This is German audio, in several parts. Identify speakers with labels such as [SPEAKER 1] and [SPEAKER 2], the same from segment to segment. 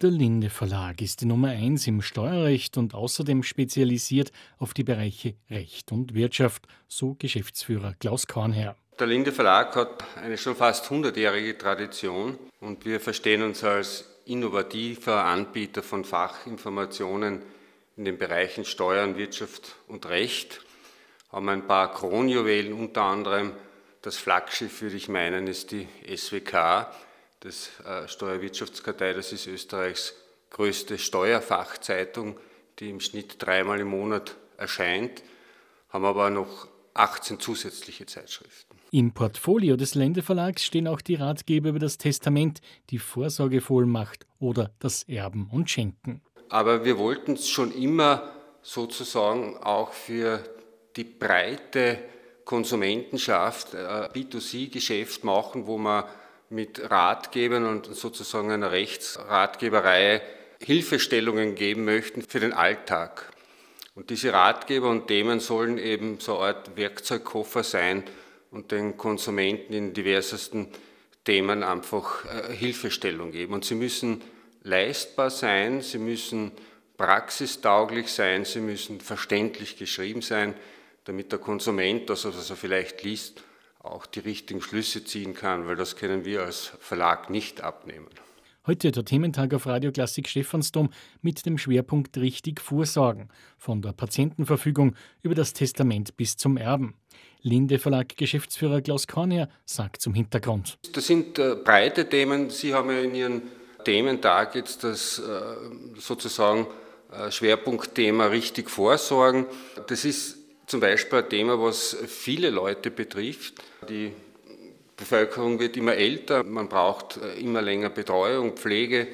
[SPEAKER 1] Der Linde Verlag ist die Nummer eins im Steuerrecht und außerdem spezialisiert auf die Bereiche Recht und Wirtschaft, so Geschäftsführer Klaus Kornherr.
[SPEAKER 2] Der Linde Verlag hat eine schon fast hundertjährige Tradition und wir verstehen uns als innovativer Anbieter von Fachinformationen in den Bereichen Steuern, Wirtschaft und Recht. Haben ein paar Kronjuwelen, unter anderem das Flaggschiff, würde ich meinen, ist die SWK, das äh, Steuerwirtschaftskartei. Das ist Österreichs größte Steuerfachzeitung, die im Schnitt dreimal im Monat erscheint. Haben aber noch 18 zusätzliche Zeitschriften.
[SPEAKER 1] Im Portfolio des Ländeverlags stehen auch die Ratgeber über das Testament, die Vorsorgevollmacht oder das Erben und Schenken.
[SPEAKER 2] Aber wir wollten es schon immer sozusagen auch für die breite Konsumentenschaft äh, B2C-Geschäft machen, wo man mit Ratgebern und sozusagen einer Rechtsratgeberei Hilfestellungen geben möchten für den Alltag. Und diese Ratgeber und Themen sollen eben so eine Art Werkzeugkoffer sein und den Konsumenten in diversesten Themen einfach äh, Hilfestellung geben. Und sie müssen leistbar sein, sie müssen praxistauglich sein, sie müssen verständlich geschrieben sein, damit der Konsument, also was er vielleicht liest, auch die richtigen Schlüsse ziehen kann, weil das können wir als Verlag nicht abnehmen.
[SPEAKER 1] Heute der Thementag auf Radio Klassik Stephansdom mit dem Schwerpunkt Richtig Vorsorgen, von der Patientenverfügung über das Testament bis zum Erben. Linde Verlag Geschäftsführer Klaus Kornier sagt zum Hintergrund.
[SPEAKER 2] Das sind äh, breite Themen. Sie haben ja in Ihren Thementag jetzt das äh, sozusagen äh, Schwerpunktthema richtig vorsorgen. Das ist zum Beispiel ein Thema, was viele Leute betrifft. Die Bevölkerung wird immer älter, man braucht äh, immer länger Betreuung, Pflege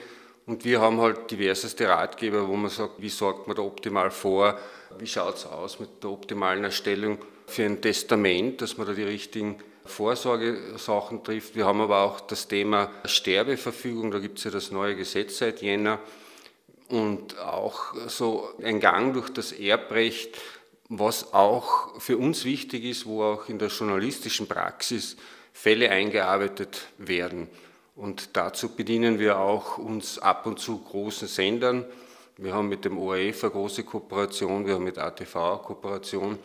[SPEAKER 2] und wir haben halt diverseste Ratgeber, wo man sagt, wie sorgt man da optimal vor, wie schaut es aus mit der optimalen Erstellung für ein Testament, dass man da die richtigen Vorsorgesachen trifft. Wir haben aber auch das Thema Sterbeverfügung, da gibt es ja das neue Gesetz seit Jänner und auch so ein Gang durch das Erbrecht, was auch für uns wichtig ist, wo auch in der journalistischen Praxis Fälle eingearbeitet werden. Und dazu bedienen wir auch uns ab und zu großen Sendern. Wir haben mit dem ORF eine große Kooperation, wir haben mit ATV eine Kooperation.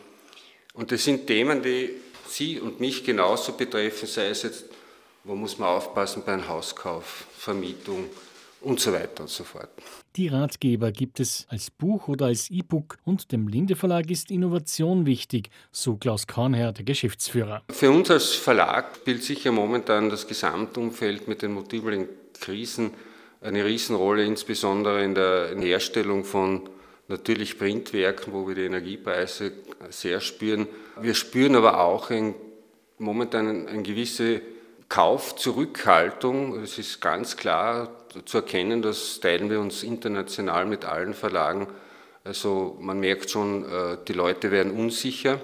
[SPEAKER 2] Und das sind Themen, die Sie und mich genauso betreffen, sei es jetzt, wo muss man aufpassen bei einem Hauskauf, Vermietung, und so weiter und so fort.
[SPEAKER 1] Die Ratgeber gibt es als Buch oder als E-Book und dem Linde Verlag ist Innovation wichtig, so Klaus Kornherr, der Geschäftsführer.
[SPEAKER 2] Für uns als Verlag spielt sicher momentan das Gesamtumfeld mit den multiplen Krisen eine Riesenrolle, insbesondere in der Herstellung von natürlich Printwerken, wo wir die Energiepreise sehr spüren. Wir spüren aber auch ein, momentan eine gewisse Kaufzurückhaltung. Es ist ganz klar zu erkennen, das teilen wir uns international mit allen Verlagen. Also man merkt schon, äh, die Leute werden unsicher.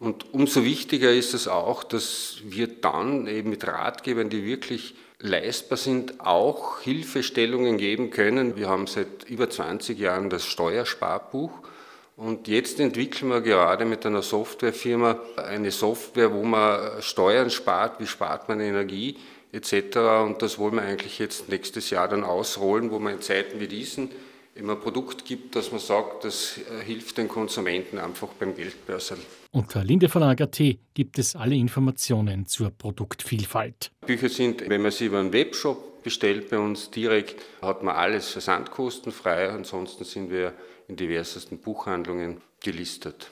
[SPEAKER 2] Und umso wichtiger ist es auch, dass wir dann eben mit Ratgebern, die wirklich leistbar sind, auch Hilfestellungen geben können. Wir haben seit über 20 Jahren das Steuersparbuch und jetzt entwickeln wir gerade mit einer Softwarefirma eine Software, wo man Steuern spart, wie spart man Energie etc. Und das wollen wir eigentlich jetzt nächstes Jahr dann ausrollen, wo man in Zeiten wie diesen immer ein Produkt gibt, dass man sagt, das äh, hilft den Konsumenten einfach beim Geldbörsen.
[SPEAKER 1] Unter Lindeverlag.at gibt es alle Informationen zur Produktvielfalt.
[SPEAKER 2] Bücher sind, wenn man sie über einen Webshop bestellt bei uns direkt, hat man alles versandkostenfrei. Ansonsten sind wir in diversesten Buchhandlungen gelistet.